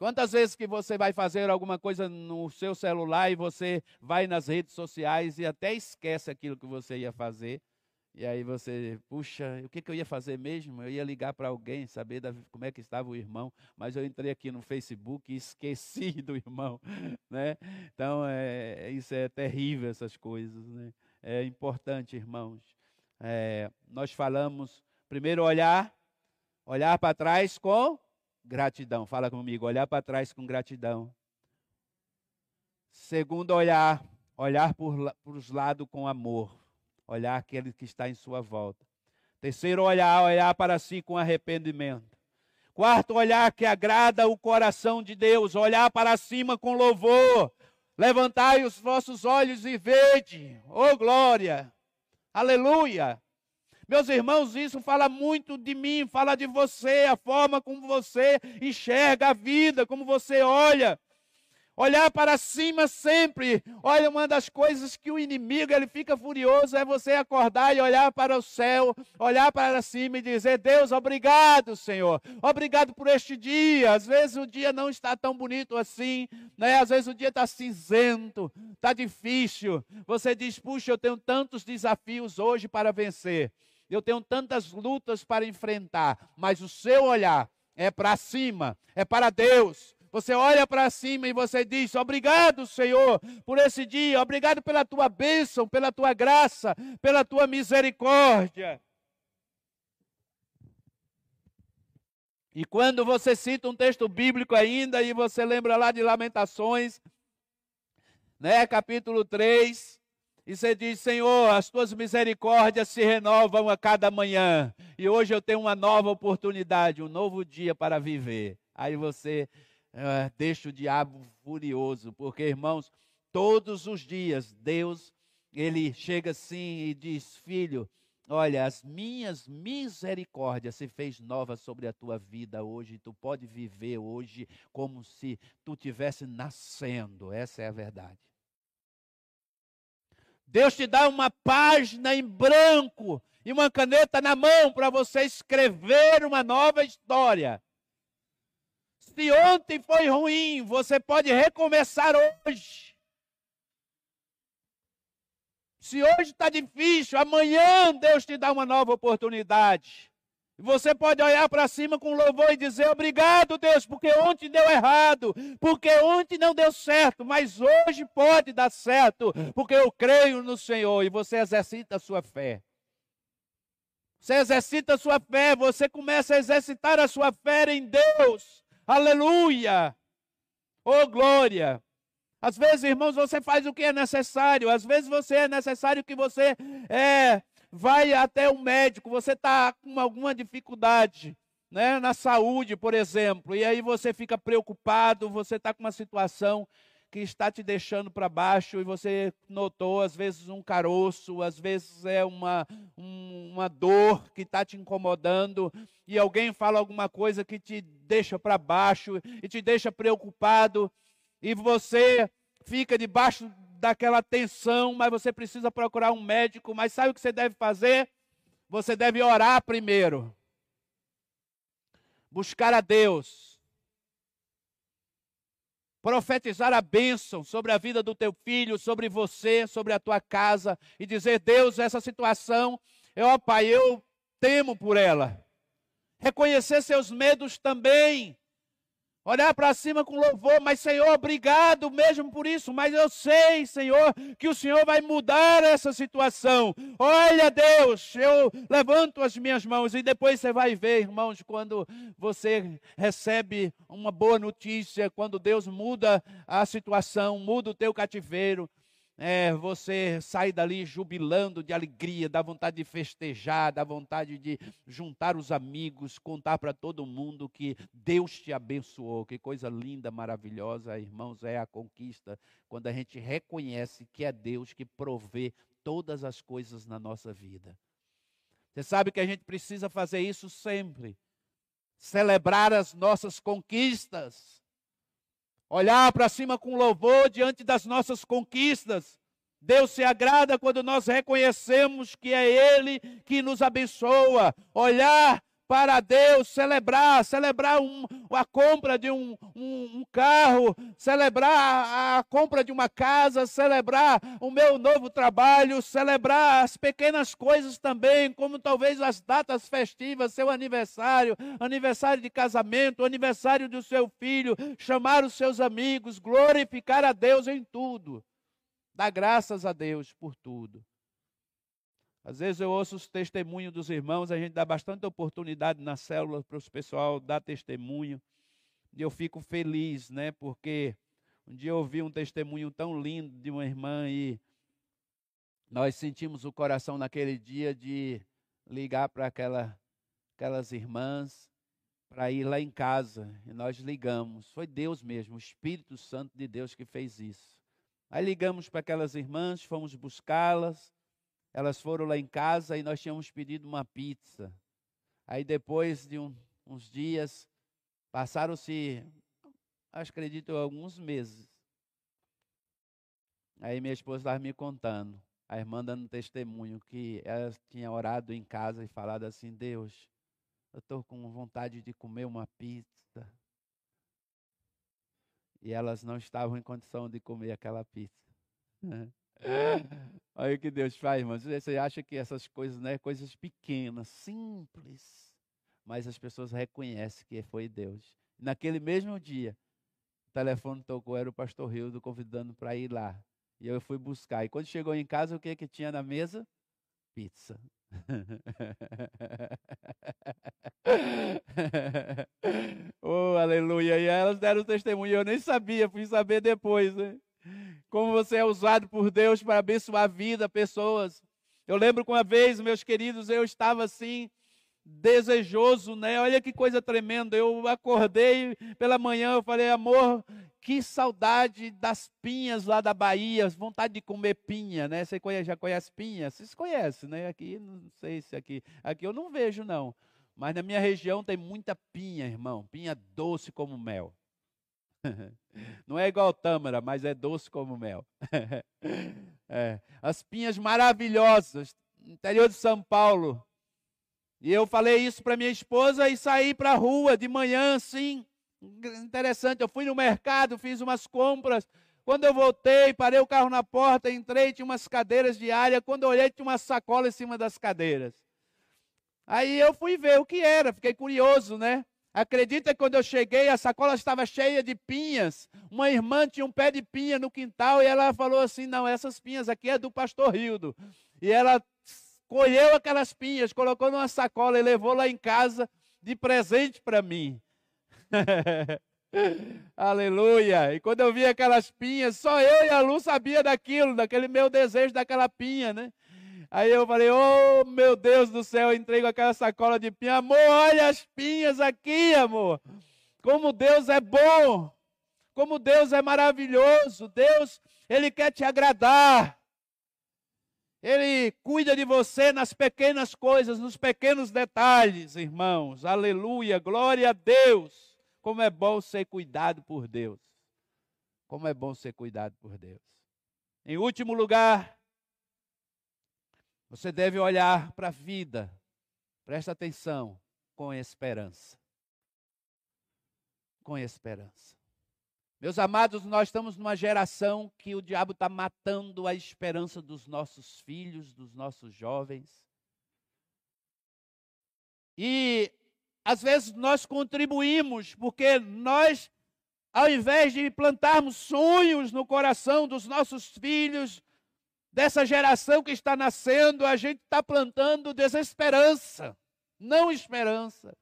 Quantas vezes que você vai fazer alguma coisa no seu celular e você vai nas redes sociais e até esquece aquilo que você ia fazer? E aí você, puxa, o que, que eu ia fazer mesmo? Eu ia ligar para alguém, saber da, como é que estava o irmão, mas eu entrei aqui no Facebook e esqueci (laughs) do irmão, né? Então, é, isso é terrível, essas coisas, né? É importante, irmãos. É, nós falamos, primeiro olhar, olhar para trás com Gratidão. Fala comigo. Olhar para trás com gratidão. Segundo, olhar. Olhar para os lados com amor. Olhar aquele que está em sua volta. Terceiro, olhar. Olhar para si com arrependimento. Quarto, olhar que agrada o coração de Deus. Olhar para cima com louvor. Levantai os vossos olhos e vede. Oh, glória. Aleluia. Meus irmãos, isso fala muito de mim, fala de você, a forma como você enxerga a vida, como você olha. Olhar para cima sempre. Olha, uma das coisas que o inimigo ele fica furioso é você acordar e olhar para o céu, olhar para cima e dizer: Deus, obrigado, Senhor. Obrigado por este dia. Às vezes o dia não está tão bonito assim, né? Às vezes o dia está cinzento, está difícil. Você diz: Puxa, eu tenho tantos desafios hoje para vencer eu tenho tantas lutas para enfrentar, mas o seu olhar é para cima, é para Deus. Você olha para cima e você diz: Obrigado, Senhor, por esse dia, obrigado pela tua bênção, pela tua graça, pela tua misericórdia. E quando você cita um texto bíblico ainda, e você lembra lá de Lamentações, né, capítulo 3, e você diz: Senhor, as tuas misericórdias se renovam a cada manhã. E hoje eu tenho uma nova oportunidade, um novo dia para viver. Aí você uh, deixa o diabo furioso, porque, irmãos, todos os dias Deus, ele chega assim e diz: Filho, olha, as minhas misericórdias se fez nova sobre a tua vida hoje. Tu pode viver hoje como se tu tivesse nascendo. Essa é a verdade. Deus te dá uma página em branco e uma caneta na mão para você escrever uma nova história. Se ontem foi ruim, você pode recomeçar hoje. Se hoje está difícil, amanhã Deus te dá uma nova oportunidade. Você pode olhar para cima com louvor e dizer: Obrigado, Deus, porque ontem deu errado, porque ontem não deu certo, mas hoje pode dar certo, porque eu creio no Senhor. E você exercita a sua fé. Você exercita a sua fé, você começa a exercitar a sua fé em Deus. Aleluia! Oh, glória! Às vezes, irmãos, você faz o que é necessário. Às vezes você é necessário que você é, vai até o médico, você está com alguma dificuldade, né, na saúde, por exemplo, e aí você fica preocupado, você está com uma situação que está te deixando para baixo e você notou, às vezes, um caroço, às vezes é uma, um, uma dor que está te incomodando, e alguém fala alguma coisa que te deixa para baixo e te deixa preocupado, e você fica debaixo daquela tensão, mas você precisa procurar um médico. Mas sabe o que você deve fazer? Você deve orar primeiro. Buscar a Deus. Profetizar a bênção sobre a vida do teu filho, sobre você, sobre a tua casa. E dizer: Deus, essa situação, eu, ó Pai, eu temo por ela. Reconhecer seus medos também olhar para cima com louvor, mas Senhor, obrigado mesmo por isso, mas eu sei, Senhor, que o Senhor vai mudar essa situação. Olha, Deus, eu levanto as minhas mãos e depois você vai ver, irmãos, quando você recebe uma boa notícia, quando Deus muda a situação, muda o teu cativeiro, é, você sai dali jubilando de alegria, dá vontade de festejar, dá vontade de juntar os amigos, contar para todo mundo que Deus te abençoou. Que coisa linda, maravilhosa, irmãos, é a conquista quando a gente reconhece que é Deus que provê todas as coisas na nossa vida. Você sabe que a gente precisa fazer isso sempre. Celebrar as nossas conquistas olhar para cima com louvor diante das nossas conquistas. Deus se agrada quando nós reconhecemos que é Ele que nos abençoa. Olhar para Deus, celebrar, celebrar um, a compra de um, um, um carro, celebrar a, a compra de uma casa, celebrar o meu novo trabalho, celebrar as pequenas coisas também, como talvez as datas festivas, seu aniversário, aniversário de casamento, aniversário do seu filho, chamar os seus amigos, glorificar a Deus em tudo. Dar graças a Deus por tudo. Às vezes eu ouço os testemunhos dos irmãos, a gente dá bastante oportunidade na célula para o pessoal dar testemunho. E eu fico feliz, né? Porque um dia eu ouvi um testemunho tão lindo de uma irmã e nós sentimos o coração naquele dia de ligar para aquela, aquelas irmãs para ir lá em casa. E nós ligamos. Foi Deus mesmo, o Espírito Santo de Deus que fez isso. Aí ligamos para aquelas irmãs, fomos buscá-las. Elas foram lá em casa e nós tínhamos pedido uma pizza. Aí depois de um, uns dias, passaram-se, acredito, alguns meses. Aí minha esposa estava me contando, a irmã dando testemunho, que ela tinha orado em casa e falado assim, Deus, eu estou com vontade de comer uma pizza. E elas não estavam em condição de comer aquela pizza. (laughs) Olha o que Deus faz, irmãos. Você acha que essas coisas, né, coisas pequenas, simples, mas as pessoas reconhecem que foi Deus. Naquele mesmo dia, o telefone tocou, era o pastor Rildo convidando para ir lá. E eu fui buscar. E quando chegou em casa, o que que tinha na mesa? Pizza. (laughs) oh, aleluia. E elas deram testemunho. Eu nem sabia, fui saber depois. Né? Como você é usado por Deus para abençoar a vida, pessoas. Eu lembro que uma vez, meus queridos, eu estava assim, desejoso, né? Olha que coisa tremenda. Eu acordei pela manhã, eu falei, amor, que saudade das pinhas lá da Bahia, vontade de comer pinha, né? Você conhece, já conhece pinha? Vocês conhecem, né? Aqui, não sei se aqui, aqui eu não vejo não. Mas na minha região tem muita pinha, irmão, pinha doce como mel. (laughs) Não é igual tâmara, mas é doce como mel. (laughs) É. As pinhas maravilhosas, interior de São Paulo. E eu falei isso para minha esposa e saí para a rua de manhã, assim. Interessante, eu fui no mercado, fiz umas compras. Quando eu voltei, parei o carro na porta, entrei, tinha umas cadeiras de área. Quando eu olhei, tinha uma sacola em cima das cadeiras. Aí eu fui ver o que era, fiquei curioso, né? Acredita que quando eu cheguei, a sacola estava cheia de pinhas. Uma irmã tinha um pé de pinha no quintal e ela falou assim: Não, essas pinhas aqui é do pastor Rildo. E ela colheu aquelas pinhas, colocou numa sacola e levou lá em casa de presente para mim. (laughs) Aleluia! E quando eu vi aquelas pinhas, só eu e a Lu sabia daquilo, daquele meu desejo daquela pinha, né? Aí eu falei, oh meu Deus do céu, eu aquela sacola de pinha. Amor, olha as pinhas aqui, amor. Como Deus é bom. Como Deus é maravilhoso. Deus, Ele quer te agradar. Ele cuida de você nas pequenas coisas, nos pequenos detalhes, irmãos. Aleluia, glória a Deus. Como é bom ser cuidado por Deus. Como é bom ser cuidado por Deus. Em último lugar, você deve olhar para a vida, presta atenção, com esperança. Com esperança. Meus amados, nós estamos numa geração que o diabo está matando a esperança dos nossos filhos, dos nossos jovens. E às vezes nós contribuímos, porque nós, ao invés de plantarmos sonhos no coração dos nossos filhos, dessa geração que está nascendo, a gente está plantando desesperança, não esperança.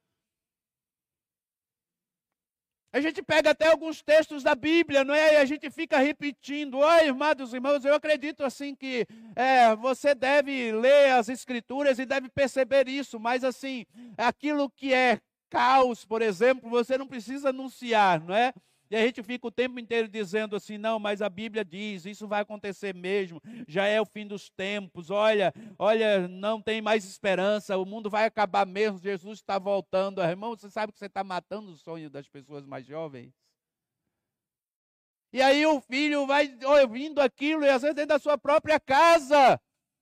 A gente pega até alguns textos da Bíblia, não é? E a gente fica repetindo. Oi, irmãos irmãos, eu acredito assim que é, você deve ler as Escrituras e deve perceber isso, mas assim, aquilo que é caos, por exemplo, você não precisa anunciar, não é? E a gente fica o tempo inteiro dizendo assim: não, mas a Bíblia diz, isso vai acontecer mesmo, já é o fim dos tempos, olha, olha, não tem mais esperança, o mundo vai acabar mesmo, Jesus está voltando. Irmão, você sabe que você está matando o sonho das pessoas mais jovens? E aí o filho vai ouvindo aquilo, e às vezes dentro da sua própria casa.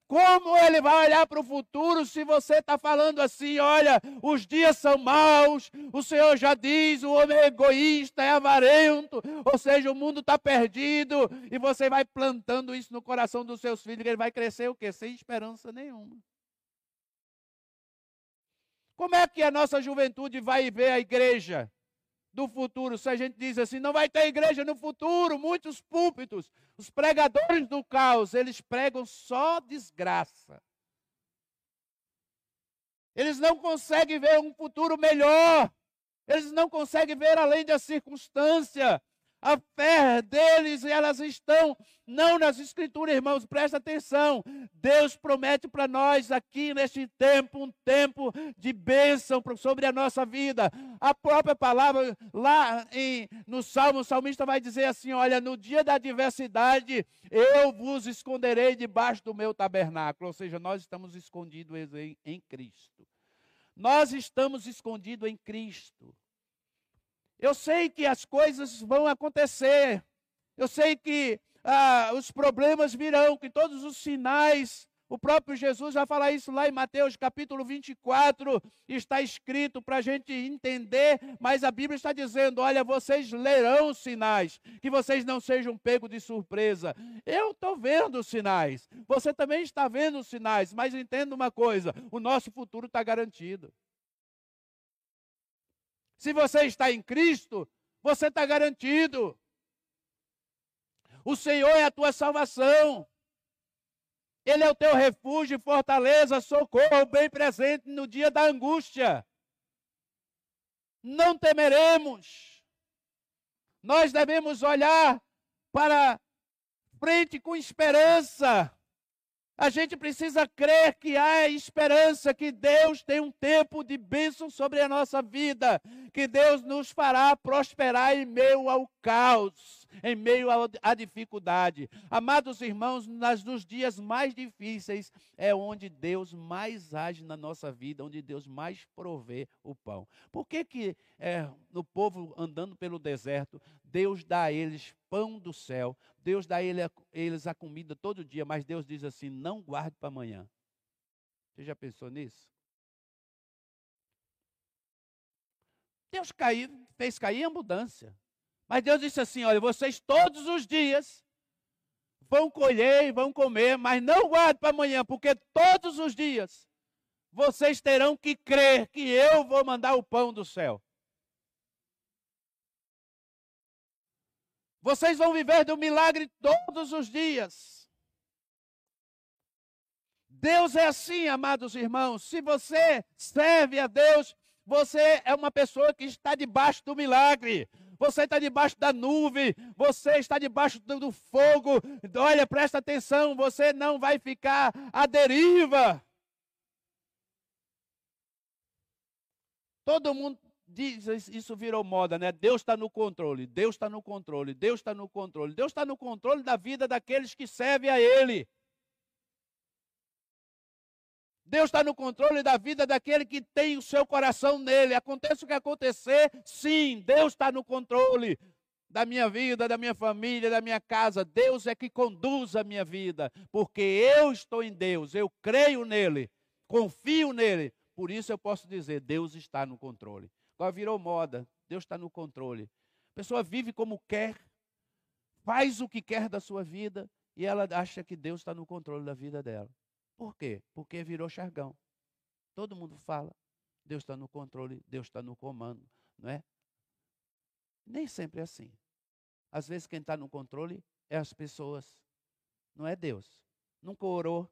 Como ele vai olhar para o futuro se você está falando assim: olha, os dias são maus, o Senhor já diz, o homem é egoísta, é avarento, ou seja, o mundo está perdido, e você vai plantando isso no coração dos seus filhos, ele vai crescer o quê? Sem esperança nenhuma. Como é que a nossa juventude vai ver a igreja do futuro? Se a gente diz assim, não vai ter igreja no futuro, muitos púlpitos, os pregadores do caos, eles pregam só desgraça. Eles não conseguem ver um futuro melhor. Eles não conseguem ver além da circunstância a fé deles, elas estão não nas escrituras, irmãos, presta atenção. Deus promete para nós aqui neste tempo um tempo de bênção sobre a nossa vida. A própria palavra lá em, no Salmo, o salmista vai dizer assim: Olha, no dia da adversidade, eu vos esconderei debaixo do meu tabernáculo. Ou seja, nós estamos escondidos em, em Cristo. Nós estamos escondidos em Cristo. Eu sei que as coisas vão acontecer. Eu sei que ah, os problemas virão, que todos os sinais. O próprio Jesus vai falar isso lá em Mateus capítulo 24, está escrito para a gente entender, mas a Bíblia está dizendo: olha, vocês lerão sinais, que vocês não sejam pegos de surpresa. Eu estou vendo os sinais, você também está vendo os sinais, mas entenda uma coisa: o nosso futuro está garantido. Se você está em Cristo, você está garantido. O Senhor é a tua salvação. Ele é o teu refúgio, fortaleza, socorro, bem presente no dia da angústia. Não temeremos. Nós devemos olhar para frente com esperança. A gente precisa crer que há esperança, que Deus tem um tempo de bênção sobre a nossa vida, que Deus nos fará prosperar em meio ao caos, em meio à dificuldade. Amados irmãos, nas, nos dias mais difíceis é onde Deus mais age na nossa vida, onde Deus mais provê o pão. Por que, que é, no povo andando pelo deserto, Deus dá a eles pão do céu, Deus dá a eles a comida todo dia, mas Deus diz assim: não guarde para amanhã. Você já pensou nisso? Deus caiu, fez cair a abundância. Mas Deus disse assim: olha, vocês todos os dias vão colher e vão comer, mas não guarde para amanhã, porque todos os dias vocês terão que crer que eu vou mandar o pão do céu. Vocês vão viver do milagre todos os dias. Deus é assim, amados irmãos. Se você serve a Deus, você é uma pessoa que está debaixo do milagre. Você está debaixo da nuvem, você está debaixo do, fogo. Olha, presta atenção, você não vai ficar à deriva. Todo mundo diz, isso virou moda, né? Deus está no controle, Deus está no controle, Deus está no controle. Deus está no controle da vida daqueles que servem a Ele. Deus está no controle da vida daquele que tem o seu coração nele. Aconteça o que acontecer, sim, Deus está no controle da minha vida, da minha família, da minha casa. Deus é que conduz a minha vida, porque eu estou em Deus, eu creio nele, confio nele. Por isso eu posso dizer: Deus está no controle. Agora virou moda. Deus está no controle. A pessoa vive como quer, faz o que quer da sua vida e ela acha que Deus está no controle da vida dela. Por quê? Porque virou chargão. Todo mundo fala. Deus está no controle, Deus está no comando, não é? Nem sempre é assim. Às vezes quem está no controle é as pessoas, não é Deus. Nunca orou,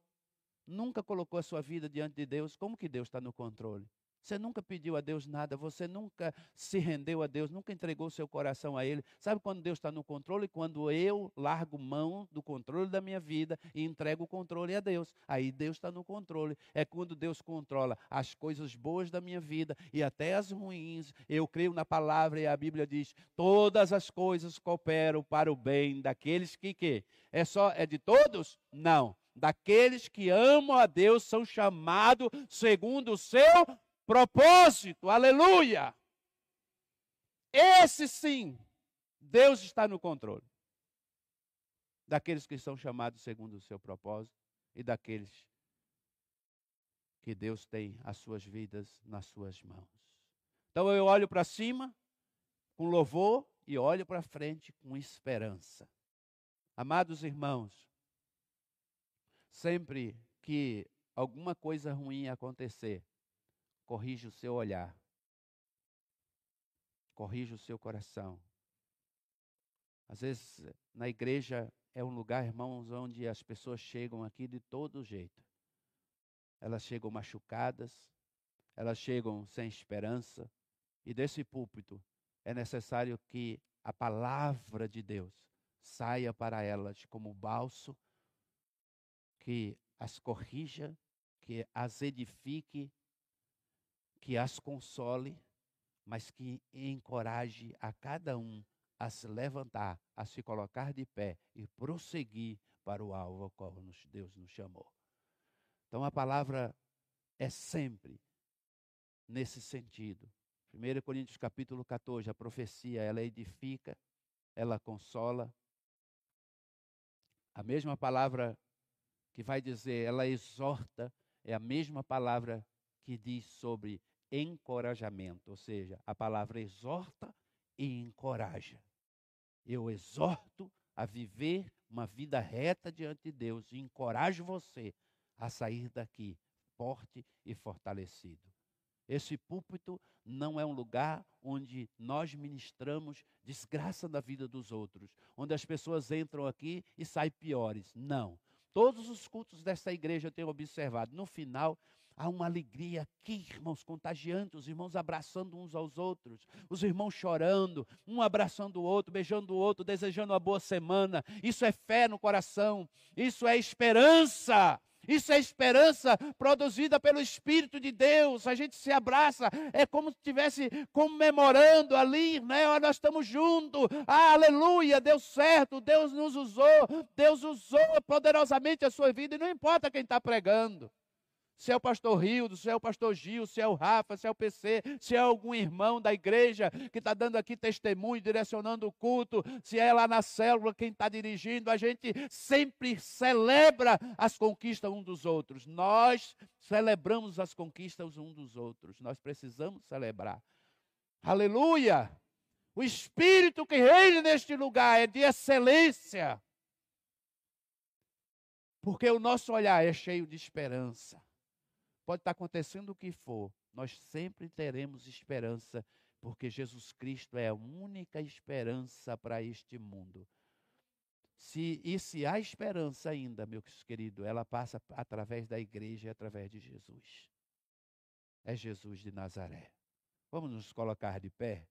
nunca colocou a sua vida diante de Deus. Como que Deus está no controle? Você nunca pediu a Deus nada, você nunca se rendeu a Deus, nunca entregou seu coração a Ele. Sabe quando Deus está no controle? Quando eu largo mão do controle da minha vida e entrego o controle a Deus. Aí Deus está no controle. É quando Deus controla as coisas boas da minha vida e até as ruins. Eu creio na palavra e a Bíblia diz: todas as coisas cooperam para o bem daqueles que, que é só é de todos? Não daqueles que amam a Deus são chamados segundo o seu propósito, aleluia. Esse sim, Deus está no controle. Daqueles que são chamados segundo o seu propósito e daqueles que Deus tem as suas vidas nas suas mãos. Então eu olho para cima com louvor e olho para frente com esperança. Amados irmãos, sempre que alguma coisa ruim acontecer, corrija o seu olhar, corrija o seu coração. Às vezes, na igreja é um lugar, irmãos, onde as pessoas chegam aqui de todo jeito. Elas chegam machucadas, elas chegam sem esperança, e desse púlpito é necessário que a palavra de Deus saia para elas como balso que as corrija, que as edifique, que as console, mas que encoraje a cada um a se levantar, a se colocar de pé e prosseguir para o alvo ao qual Deus nos chamou. Então a palavra é sempre nesse sentido. 1 Coríntios capítulo 14, a profecia, ela edifica, ela consola. A mesma palavra que vai dizer, ela exorta, é a mesma palavra que diz sobre encorajamento, ou seja, a palavra exorta e encoraja. Eu exorto a viver uma vida reta diante de Deus e encorajo você a sair daqui forte e fortalecido. Esse púlpito não é um lugar onde nós ministramos desgraça da vida dos outros, onde as pessoas entram aqui e saem piores. Não. Todos os cultos dessa igreja eu tenho observado. No final, há uma alegria aqui, irmãos, contagiante, os irmãos abraçando uns aos outros, os irmãos chorando, um abraçando o outro, beijando o outro, desejando uma boa semana. Isso é fé no coração, isso é esperança. Isso é esperança produzida pelo Espírito de Deus. A gente se abraça, é como se estivesse comemorando ali, né? Nós estamos juntos. Ah, aleluia, deu certo, Deus nos usou, Deus usou poderosamente a sua vida, e não importa quem está pregando se é o pastor Rildo, se é o pastor Gil, se é o Rafa, se é o PC, se é algum irmão da igreja que está dando aqui testemunho, direcionando o culto, se é lá na célula quem está dirigindo, a gente sempre celebra as conquistas um dos outros. Nós celebramos as conquistas um dos outros. Nós precisamos celebrar. Aleluia! O Espírito que reina neste lugar é de excelência. Porque o nosso olhar é cheio de esperança. Pode estar acontecendo o que for, nós sempre teremos esperança, porque Jesus Cristo é a única esperança para este mundo. Se, e se há esperança ainda, meu querido, ela passa através da igreja e através de Jesus. É Jesus de Nazaré. Vamos nos colocar de pé?